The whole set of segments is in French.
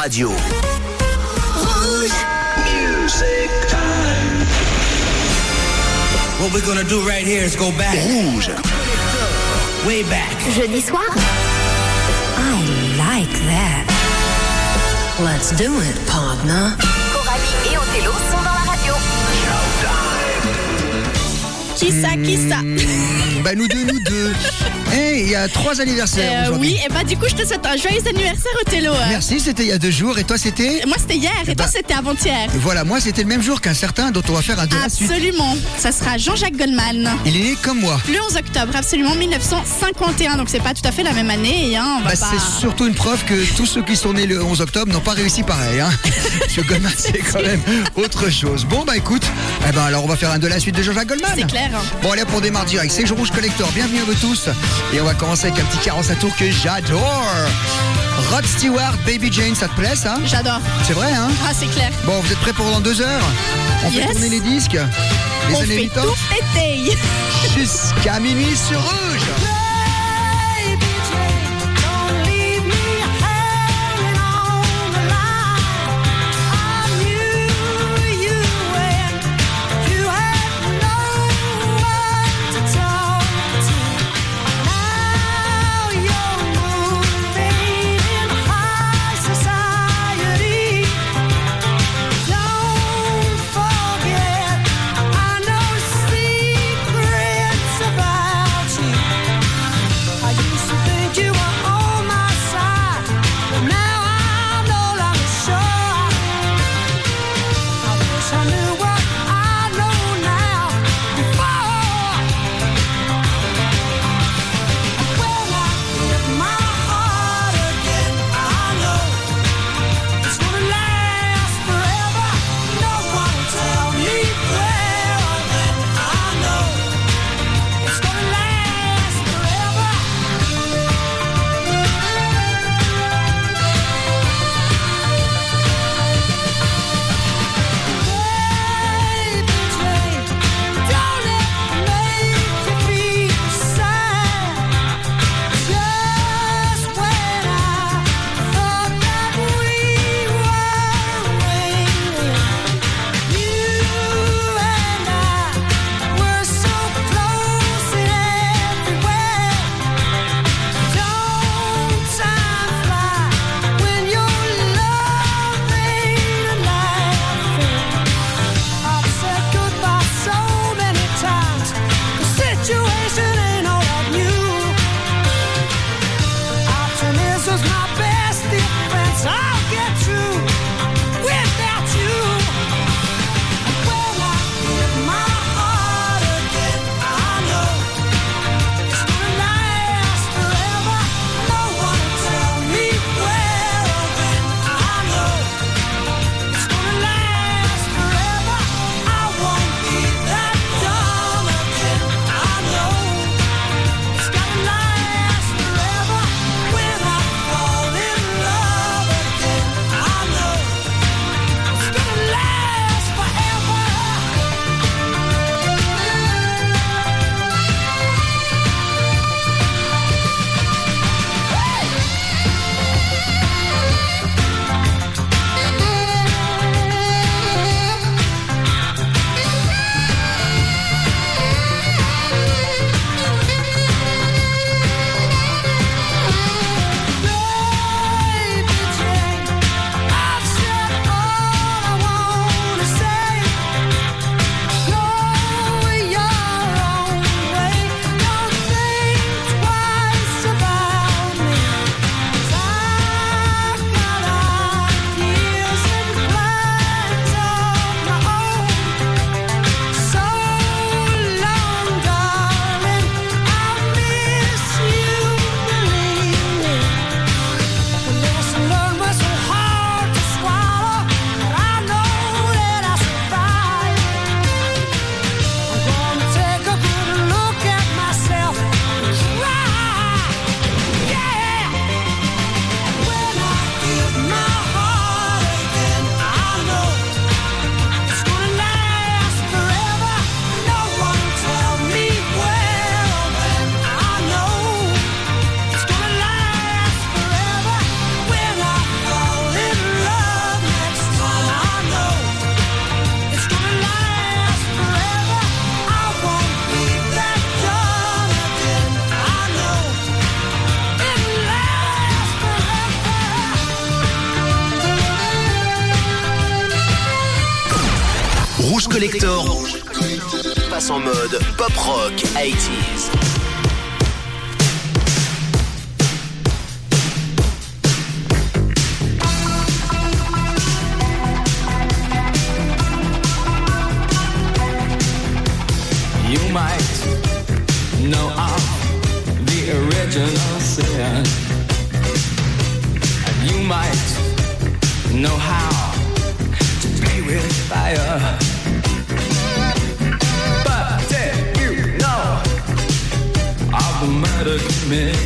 Radio. Music time. What we're gonna do right here is go back. Rouge. Way back. Jeudi soir? I like that. Let's do it, partner. Coralie et Othello sont dans la radio. Qui ça, qui ça Bah nous deux, nous deux. Eh, il y a trois anniversaires Euh, aujourd'hui. Oui, et bah du coup, je te souhaite un joyeux anniversaire, Othello. Merci, c'était il y a deux jours. Et toi, c'était Moi, c'était hier, et toi, bah- c'était avant-hier. Voilà, moi, c'était le même jour qu'un certain dont on va faire un de la suite. Absolument. Ça sera Jean-Jacques Goldman. Il est né comme moi. Le 11 octobre, absolument 1951. Donc, c'est pas tout à fait la même année. Hein, Bah, pas- C'est surtout une preuve que tous ceux qui sont nés le 11 octobre n'ont pas réussi pareil. Hein. Que Goldman, c'est quand même autre chose. Bon, bah écoute, eh ben, alors on va faire un de la suite de Jean-Jacques Goldman. C'est clair. Bon, allez, on démarre direct. C'est Jour Rouge Collector. Bienvenue à vous tous. Et on va commencer avec un petit 45 tours que j'adore. Rod Stewart, Baby Jane, ça te plaît ça? J'adore. C'est vrai, hein? Ah, c'est clair. Bon, vous êtes prêts pour dans deux heures? On fait Yes. tourner les disques Les on années fait 80 tout péter. jusqu'à minuit sur Rouge.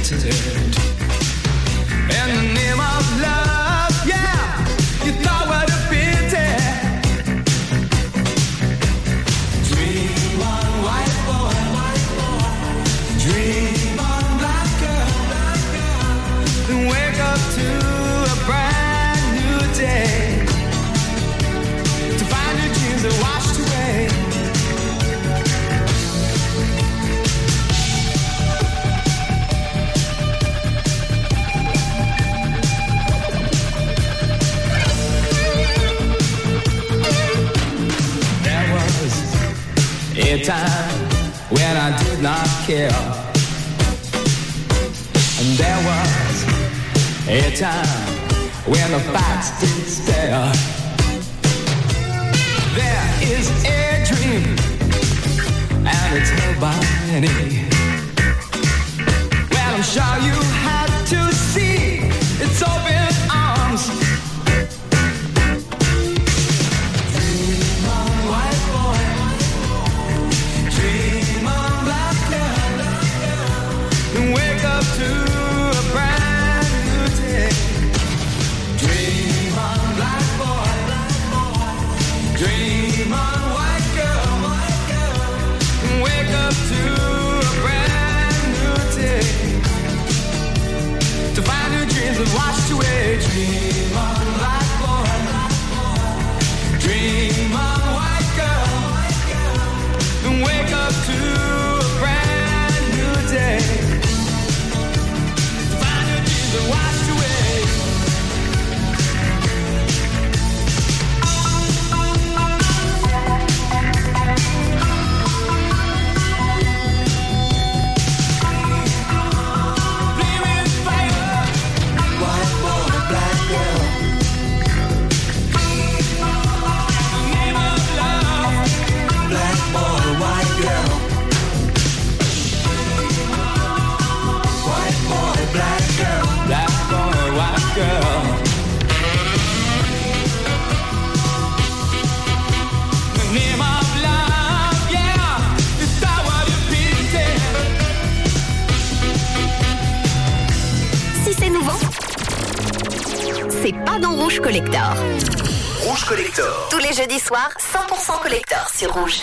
to do. here. And there was a time when the facts didn't stare. There is a dream, and it's nobody. dreams and watched you age. Dream on life. pas Rouge Collector. Rouge Collector. Tous les jeudis soirs, 100% collector sur Rouge.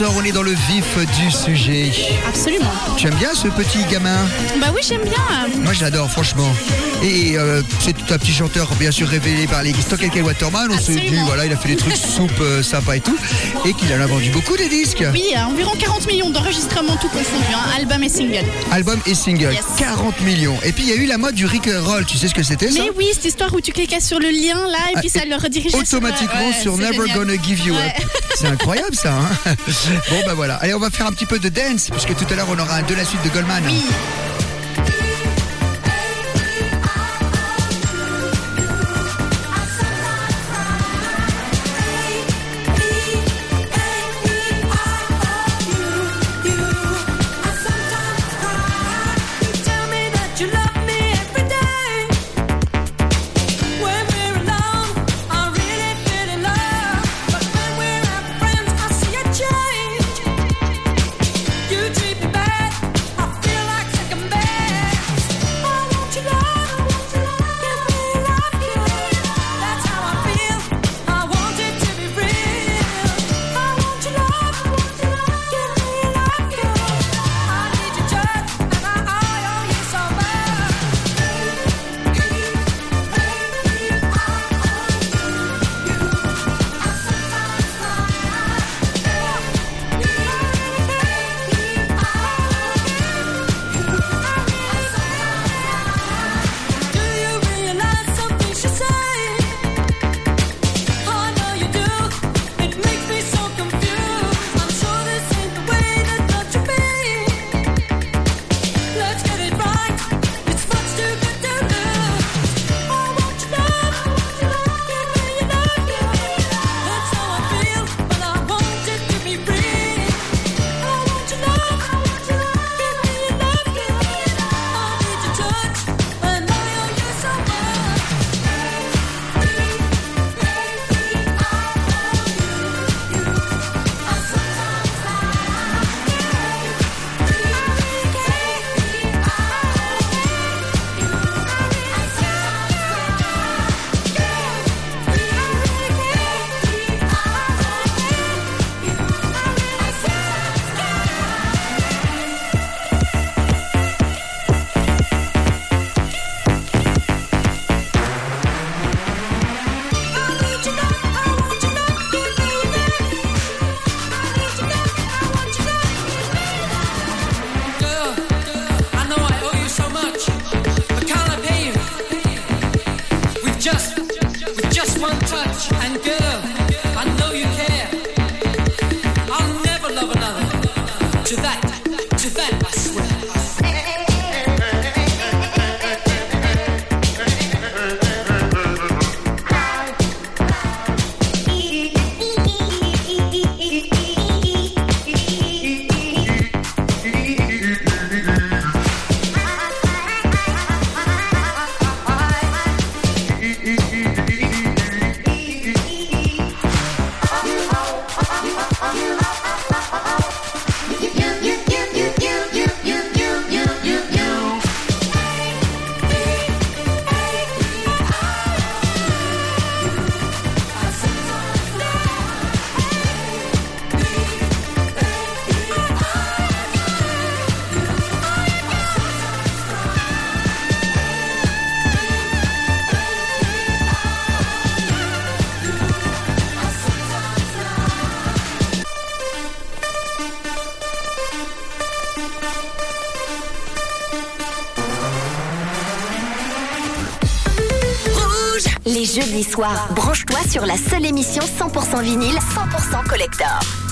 On est dans le vif du sujet. Absolument. Tu aimes bien ce petit gamin Bah oui, j'aime bien. Moi j'adore franchement. Et euh, c'est tout un petit chanteur bien sûr révélé par les Stock K. Waterman. On se dit voilà, il a fait des trucs soupe euh, sympa et tout. Et qu'il en a vendu beaucoup des disques. Oui, à environ 40 millions d'enregistrements tout confondu, hein, album et single. Album et single. Yes. 40 millions. Et puis il y a eu la mode du Rick and Roll. Tu sais ce que c'était ça Mais oui, cette histoire où tu cliquais sur le lien là et puis Ah, ça le redirigeait automatiquement sur, ouais, Never génial. Gonna Give You Ouais. Up. C'est incroyable ça. hein bon bah voilà. Allez, on va faire un petit peu de dance puisque tout à l'heure on aura un de la suite de Goldman. Branche-toi sur la seule émission 100% vinyle, 100% collector.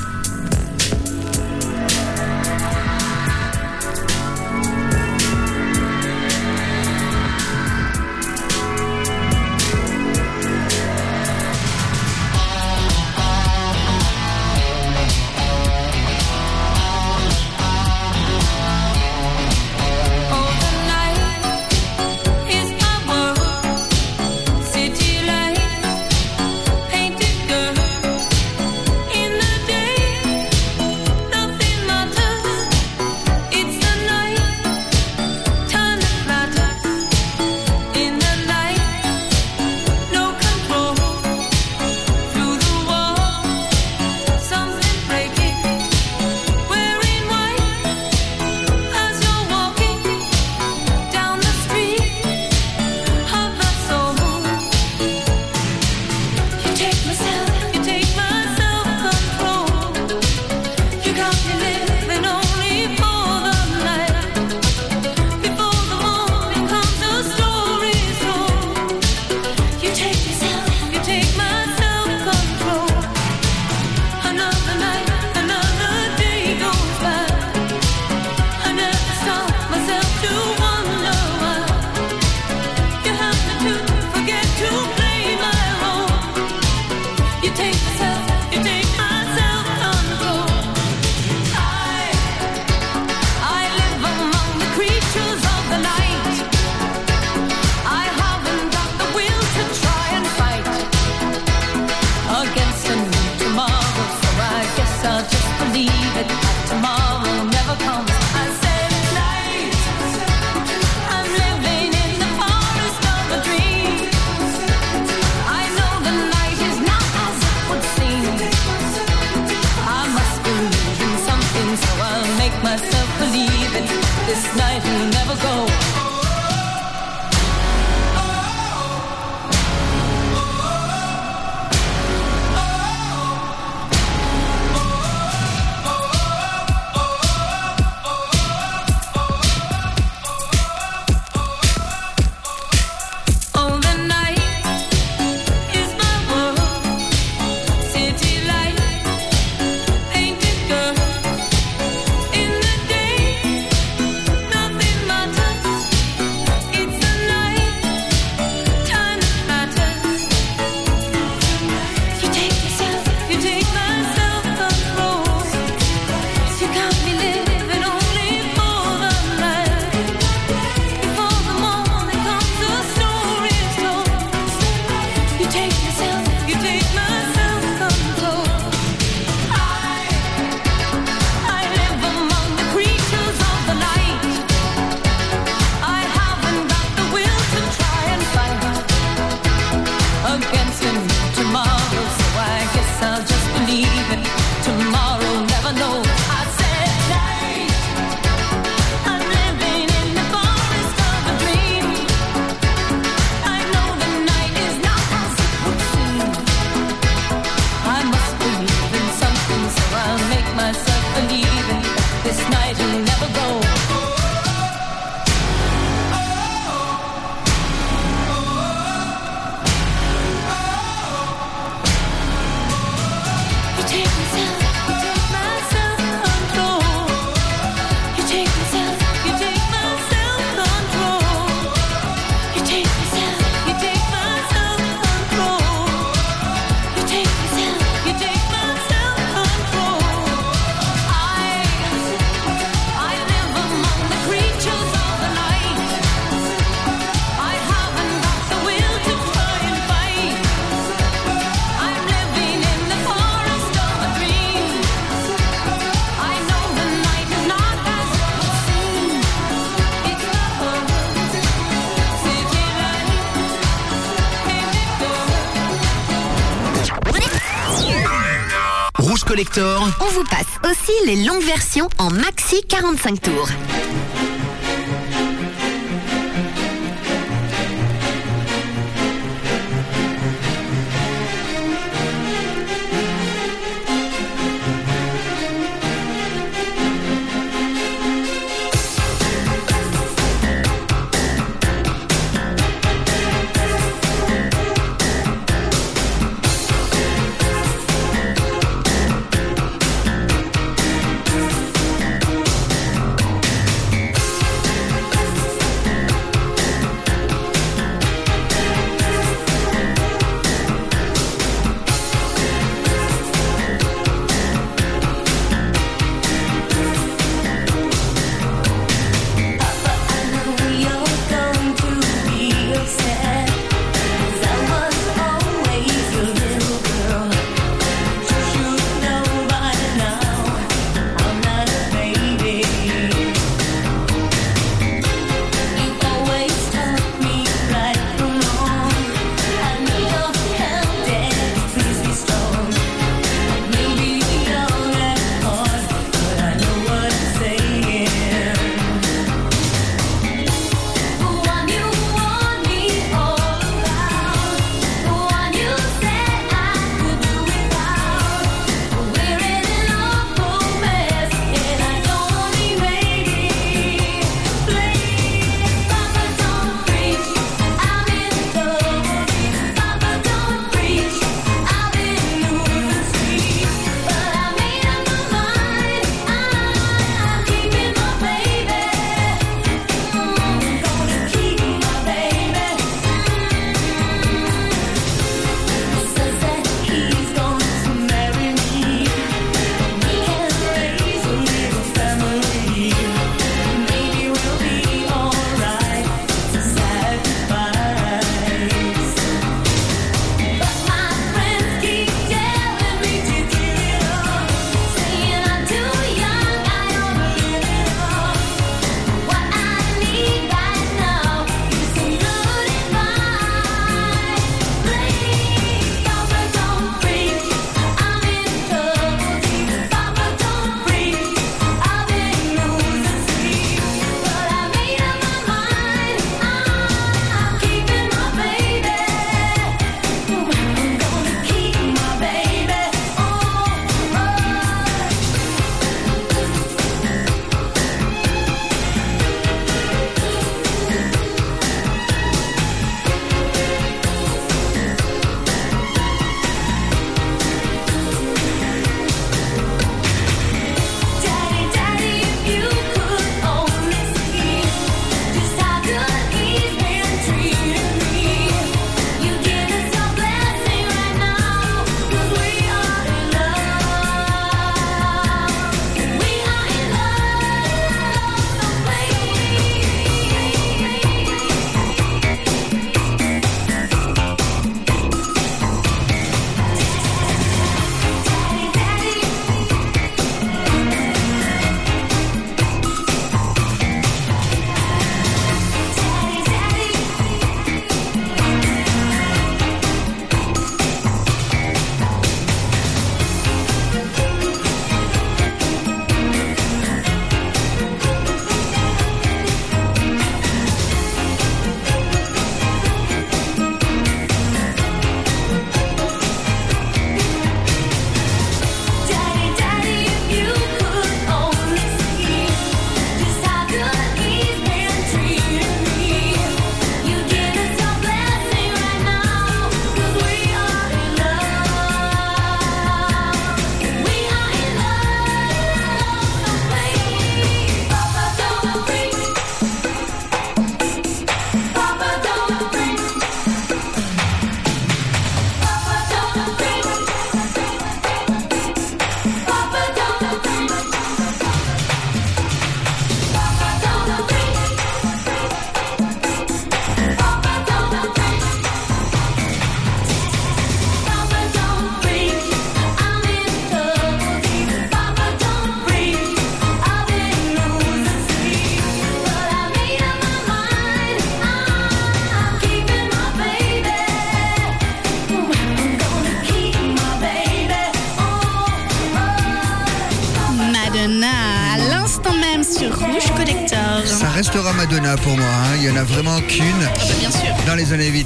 45 tours.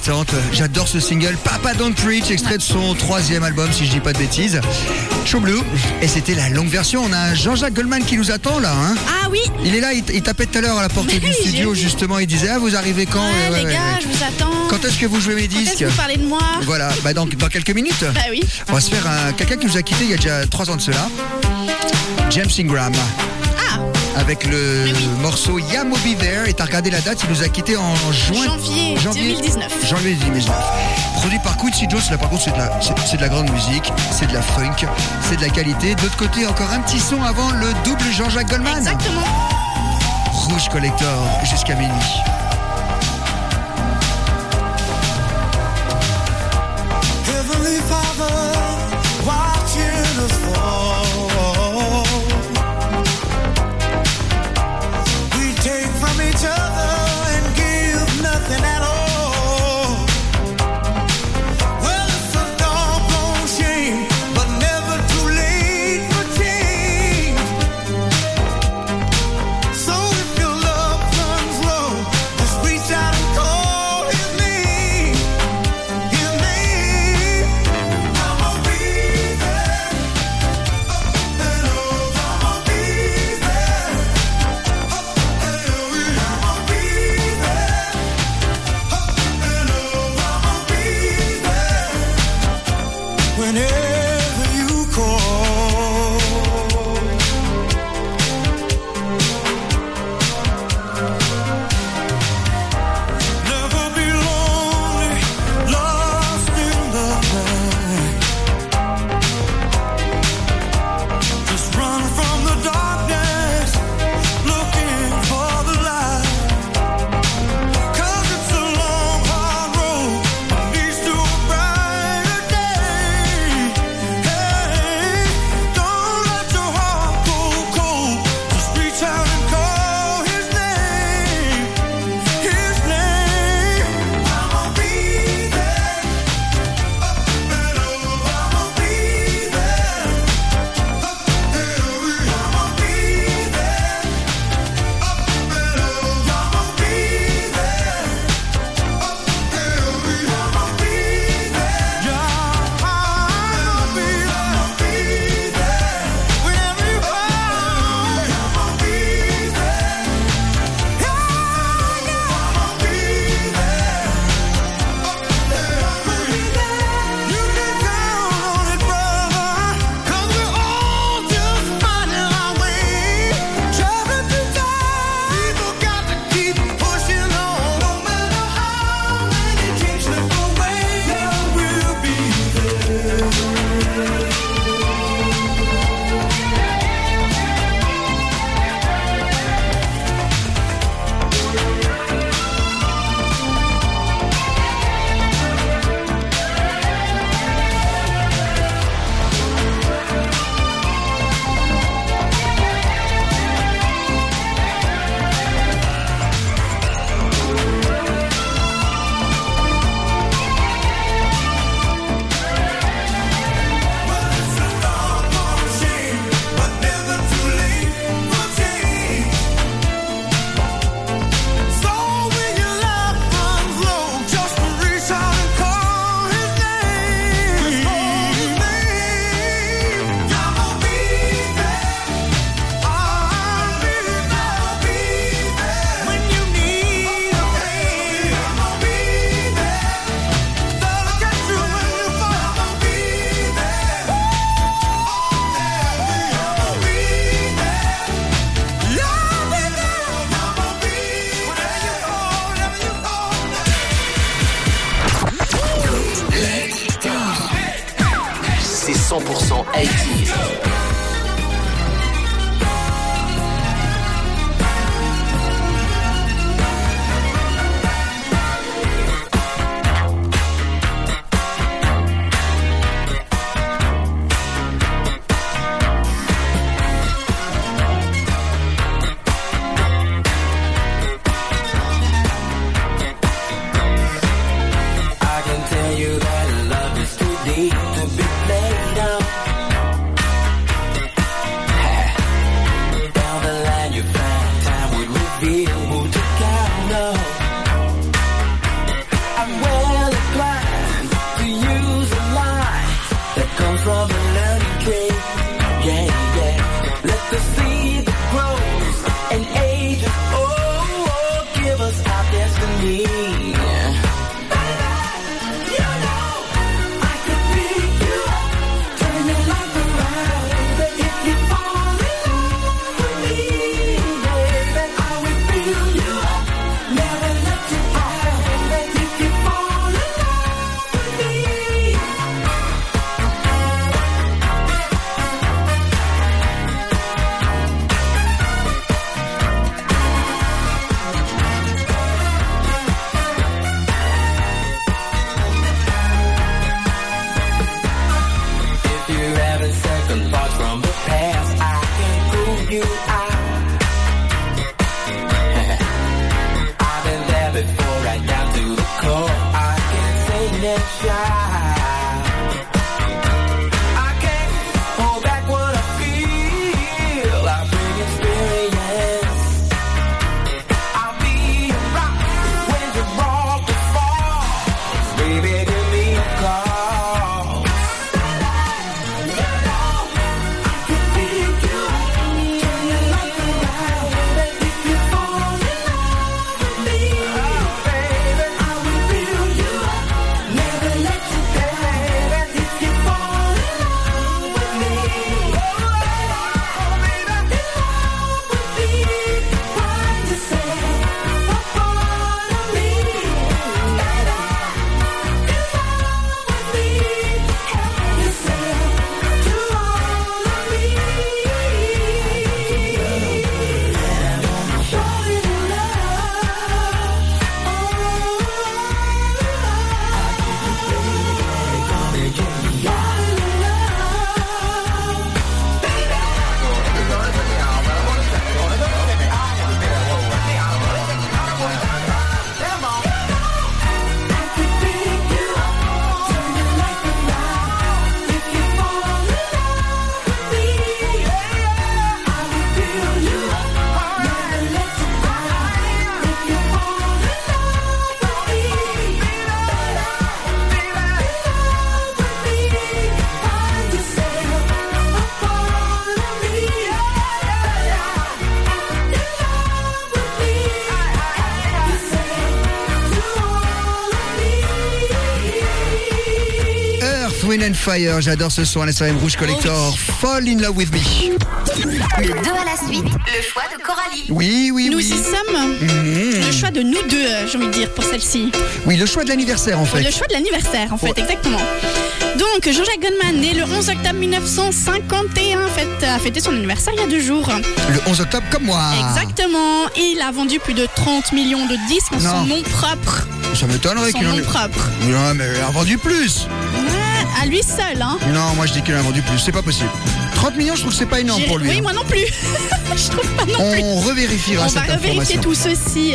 Les années 80. J'adore ce single Papa Don't Preach, extrait de son troisième album, si je dis pas de bêtises. True Blue. Et c'était la longue version. On a Jean-Jacques Goldman qui nous attend là. hein. Ah oui. Il est là, il, il tapait tout à l'heure à la porte Oui, du studio, justement. Il disait Ah, vous arrivez quand? Ouais, les ouais, gars, je vous attends. Quand est-ce que vous jouez mes Quand est-ce disques? que vous parlez de moi? Voilà, bah dans, dans quelques minutes. Bah oui. On va se faire un, quelqu'un qui nous a quitté il y a déjà trois ans de cela. James Ingram. Avec le oui. morceau Ya Mo Be There. Et t'as regardé la date, il nous a quitté en juin. Janvier 2019. Janvier 2019. Produit par Quincy Jones, là par contre c'est de, la, c'est, c'est de la grande musique, c'est de la funk, c'est de la qualité. D'autre côté, encore un petit son avant le double Jean-Jacques Goldman. exactement. Rouge Collector jusqu'à minuit. Fire, j'adore ce son à l'SRM Rouge Collector. Fall in love with me. Le 2 à la suite, le choix de Coralie. Oui, oui, Nous oui. y sommes. Mhm. Le choix de nous deux, euh, j'ai envie de dire, pour celle-ci. Oui, le choix de l'anniversaire en fait. Le choix de l'anniversaire, en fait, Ouais. exactement. Donc, Jean-Jacques Goldman, né le 11 octobre 1951, fête, a fêté son anniversaire il y a deux jours. Le 11 octobre comme moi. Exactement. Il a vendu plus de 30 millions de disques en son nom propre. Ça m'étonnerait Son qu'il en nom ait. propre. Non, mais il a vendu plus. À lui seul, hein. Non, moi je dis qu'il en a vendu plus, c'est pas possible. 30 millions, je trouve que c'est pas énorme pour lui. Oui, hein. moi non plus. Je trouve pas non plus. On revérifiera On va cette revérifier information. tout ceci.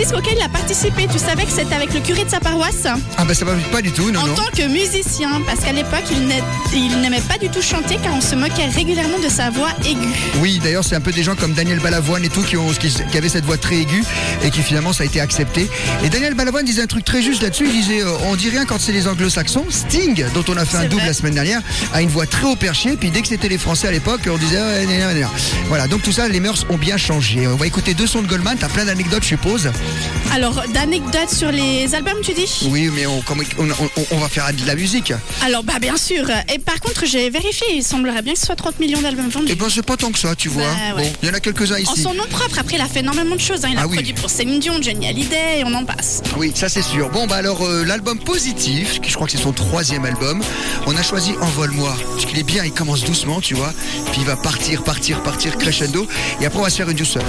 Disque auquel il a participé, tu savais que c'était avec le curé de sa paroisse Ah bah ça va pas du tout, non, En non. tant que musicien, parce qu'à l'époque, il n'a- il n'aimait pas du tout chanter car on se moquait régulièrement de sa voix aiguë. Oui, d'ailleurs, c'est un peu des gens comme Daniel Balavoine et tout qui, ont, qui, qui avaient cette voix très aiguë et qui finalement ça a été accepté. Et Daniel Balavoine disait un truc très juste là-dessus. Il disait euh, On dit rien quand c'est les anglo-saxons. Sting, dont on a fait un double vrai. la semaine dernière, a une voix très haut perché. Puis dès que c'était les Français à l'époque, on disait gna. Voilà, donc tout ça, les mœurs ont bien changé. On va écouter deux sons de Goldman. T'as plein d'anecdotes, je suppose. Alors, d'anecdotes sur les albums, tu dis? Oui, mais on, comme- on, on- on va faire de la musique. Alors, bah bien sûr. Et par contre, j'ai vérifié, il semblerait bien que ce soit 30 millions d'albums vendus. Et ben, c'est pas tant que ça, tu vois. Bah, ouais. Bon, il y en a quelques-uns En ici. son nom propre, après, il a fait énormément de choses. hein. Il a Ah oui. produit pour Céline Dion, Johnny Hallyday, et on en passe. Oui, ça c'est sûr. Bon, bah alors euh, l'album Positif, qui je crois que c'est son troisième album, on a choisi Envole-moi. Parce qu'il est bien, il commence doucement, tu vois. Puis il va partir, partir, partir, crescendo. Et après, on va se faire une douceur.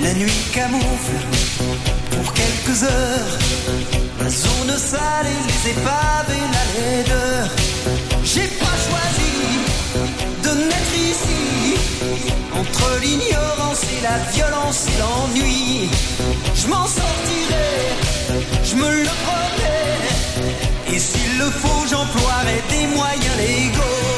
La nuit camoufle pour quelques heures la zone sale et les épaves et la laideur. J'ai pas choisi de naître ici, entre l'ignorance et la violence et l'ennui. Je m'en sortirai, je me le promets. Et s'il le faut, j'emploierai des moyens légaux.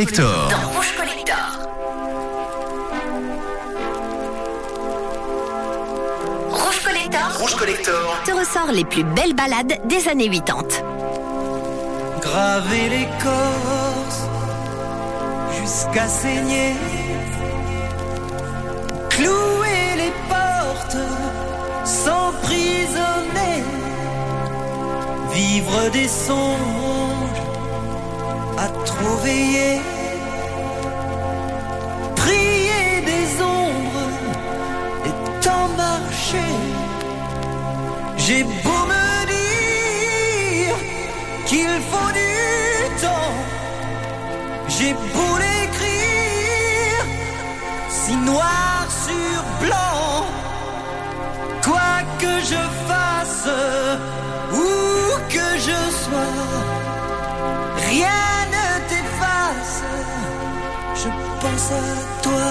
Collector. dans Rouge Collector. Rouge Collector Rouge Collector. te ressort les plus belles balades des années 80. graver l'écorce jusqu'à saigner, clouer les portes, s'emprisonner, vivre des songes à trop veiller, J'ai beau me dire qu'il faut du temps, j'ai beau l'écrire si noir sur blanc, quoi que je fasse, où que je sois, rien ne t'efface, je pense à toi.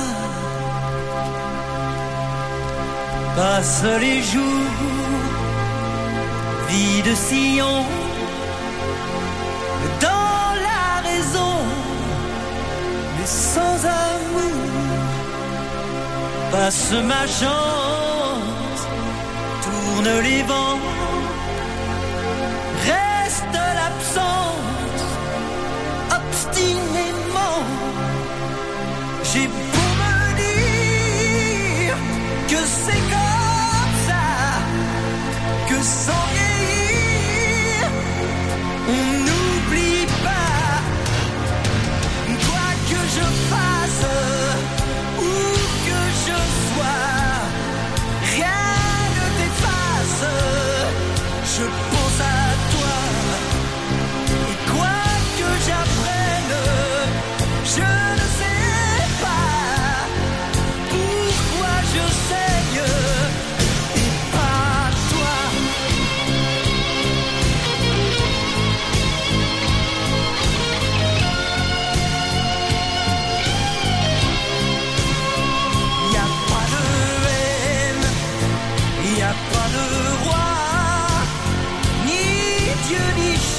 Passe les jours, de sillon, dans la raison, mais sans amour. Passe ma chance, tourne les vents, reste l'absence, obstinément. J'ai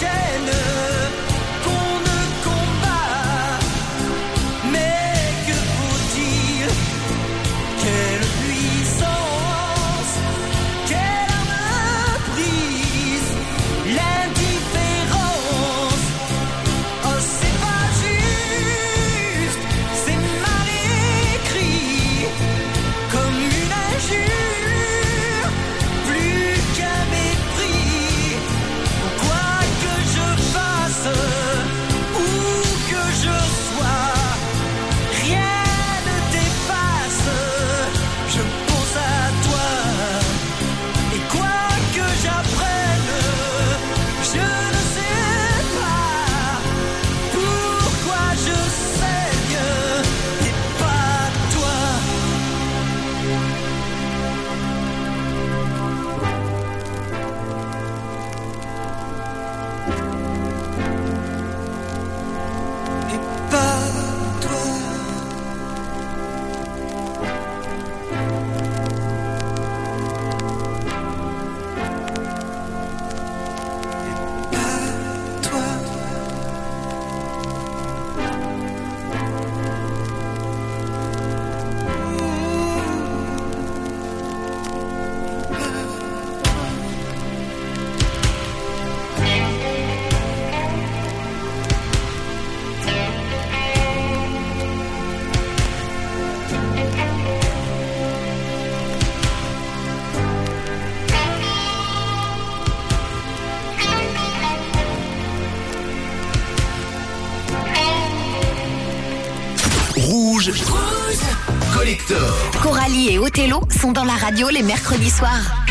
pretending Rouge. Collector. Coralie et Othello sont dans la radio les mercredis soirs.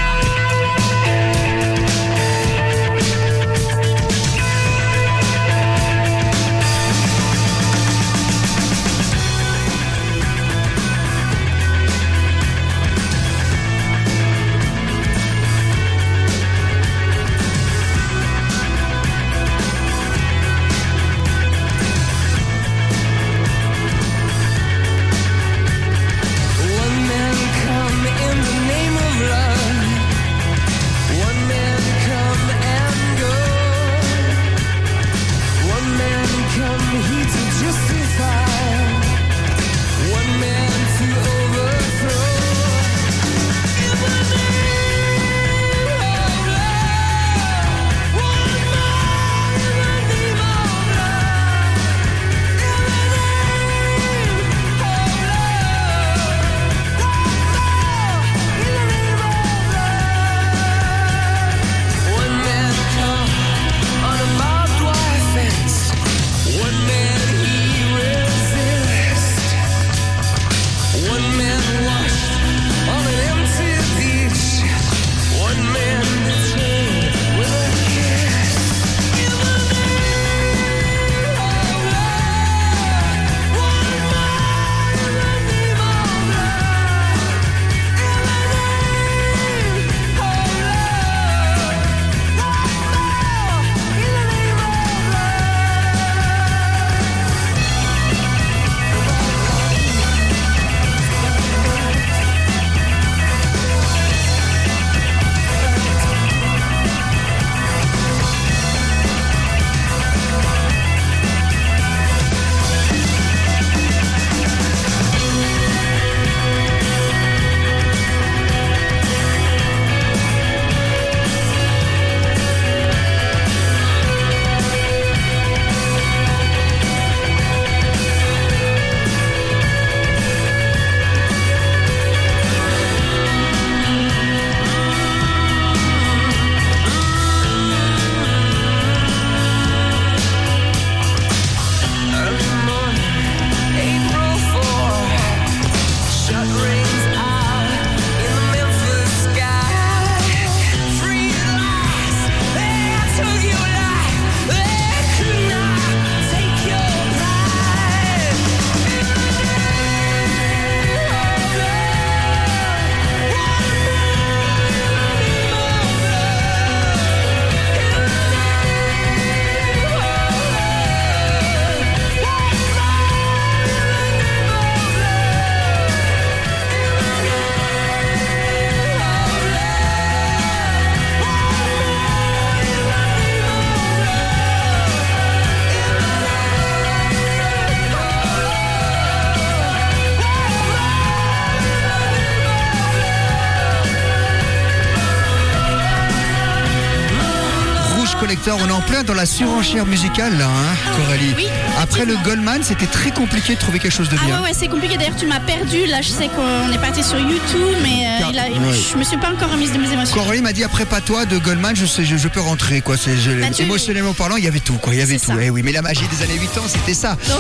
on est en plein dans la surenchère musicale là, hein, ah Coralie. Oui, Après le Goldman, c'était très compliqué de trouver quelque chose de ah bien. Ah ouais, c'est compliqué. D'ailleurs, tu m'as perdu. Là, je sais qu'on est parti sur YouTube, mais euh, Car... je me suis pas encore remise de mes émotions. Coralie m'a dit après pas toi de Goldman, je sais, je, peux rentrer quoi. Je... Émotionnellement parlant, il y avait tout quoi. Il y avait tout. Eh oui, mais la magie des années 80, c'était ça. Oh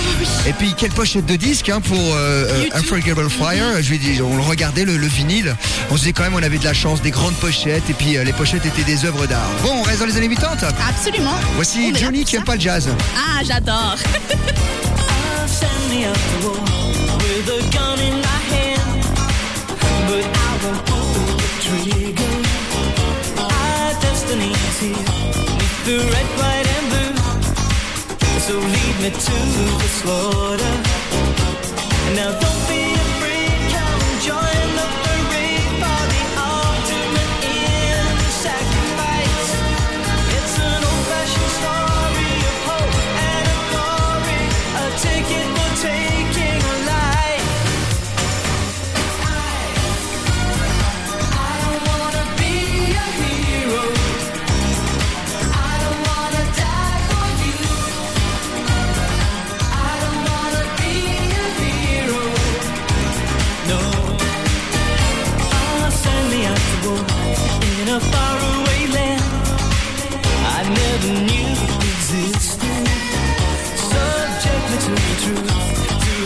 et puis quelle pochette de disque hein, pour euh, euh Unforgettable Fire. Mm-hmm. Je lui dis, on le regardait le, le, vinyle. On se disait quand même, on avait de la chance, des grandes pochettes, et puis euh, les pochettes étaient des œuvres d'art. Bon, on reste dans les années 80. Voici Johnny qui aime pas le jazz. Ah, j'adore. So lead me to the slaughter.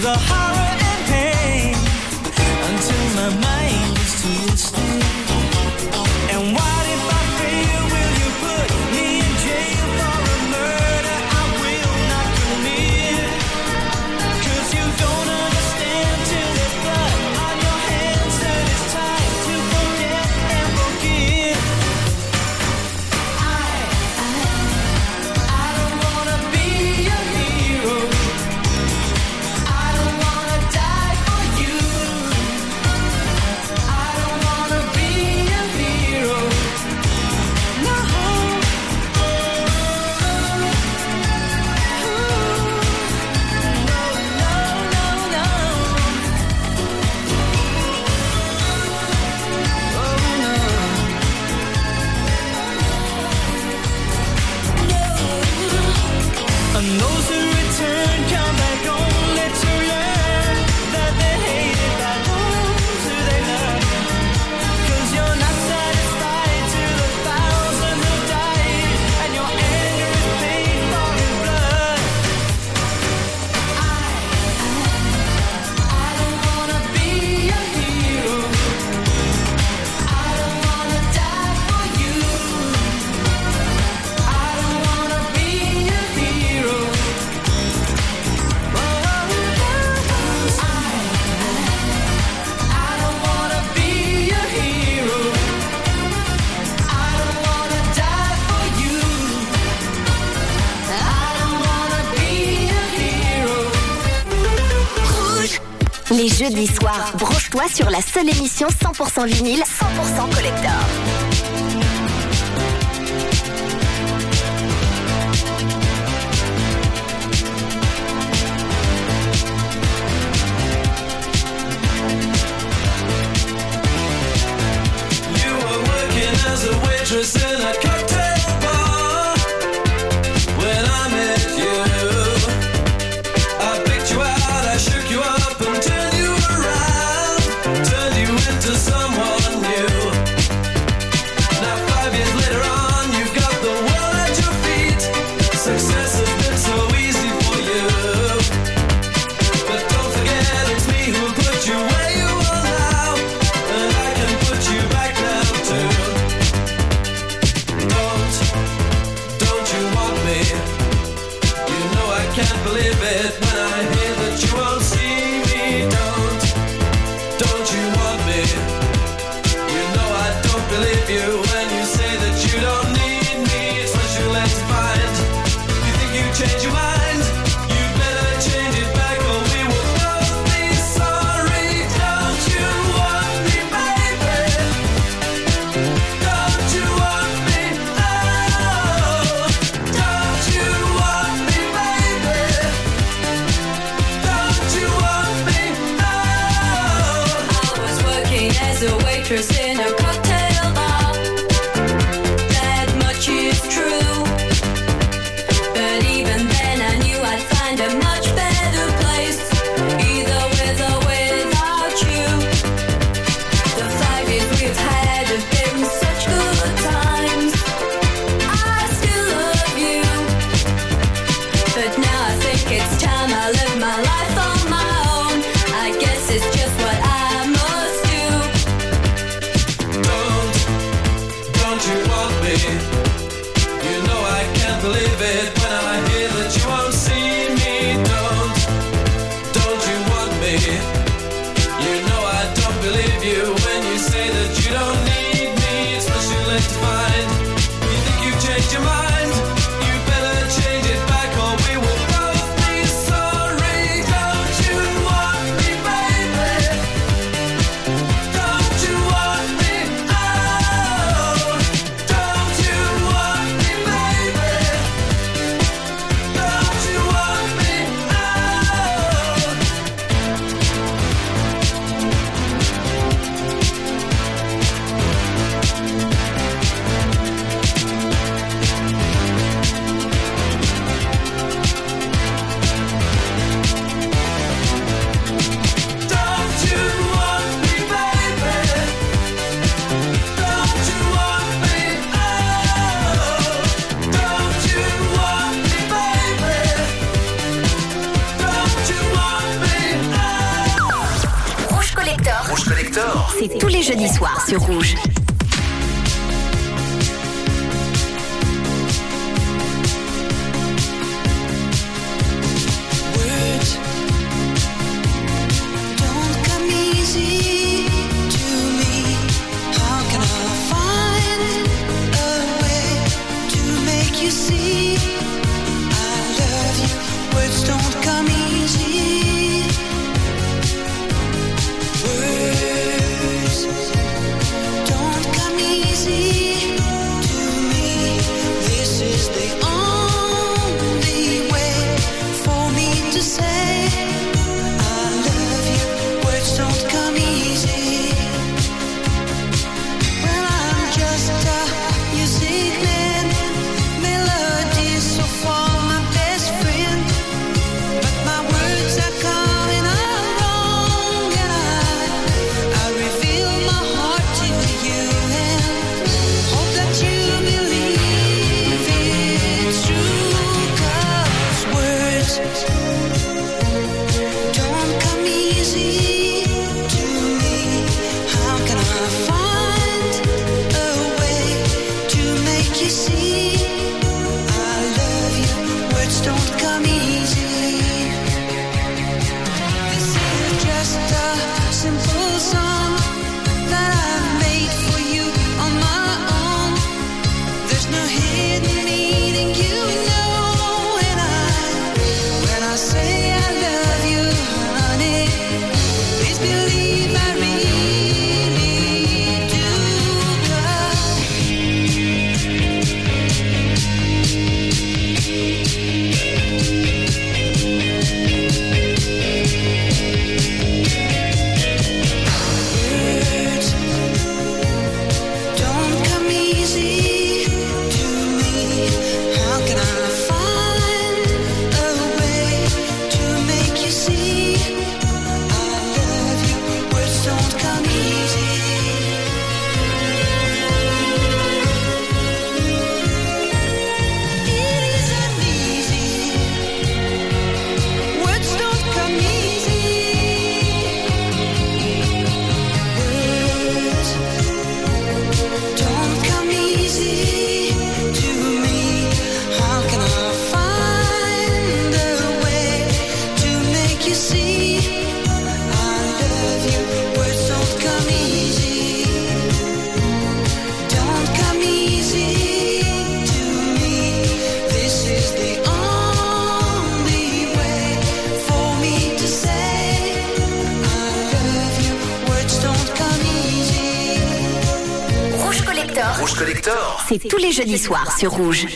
the high sur la seule émission 100% vinyle, 100% collector. far jeudis soirs sur Rouge.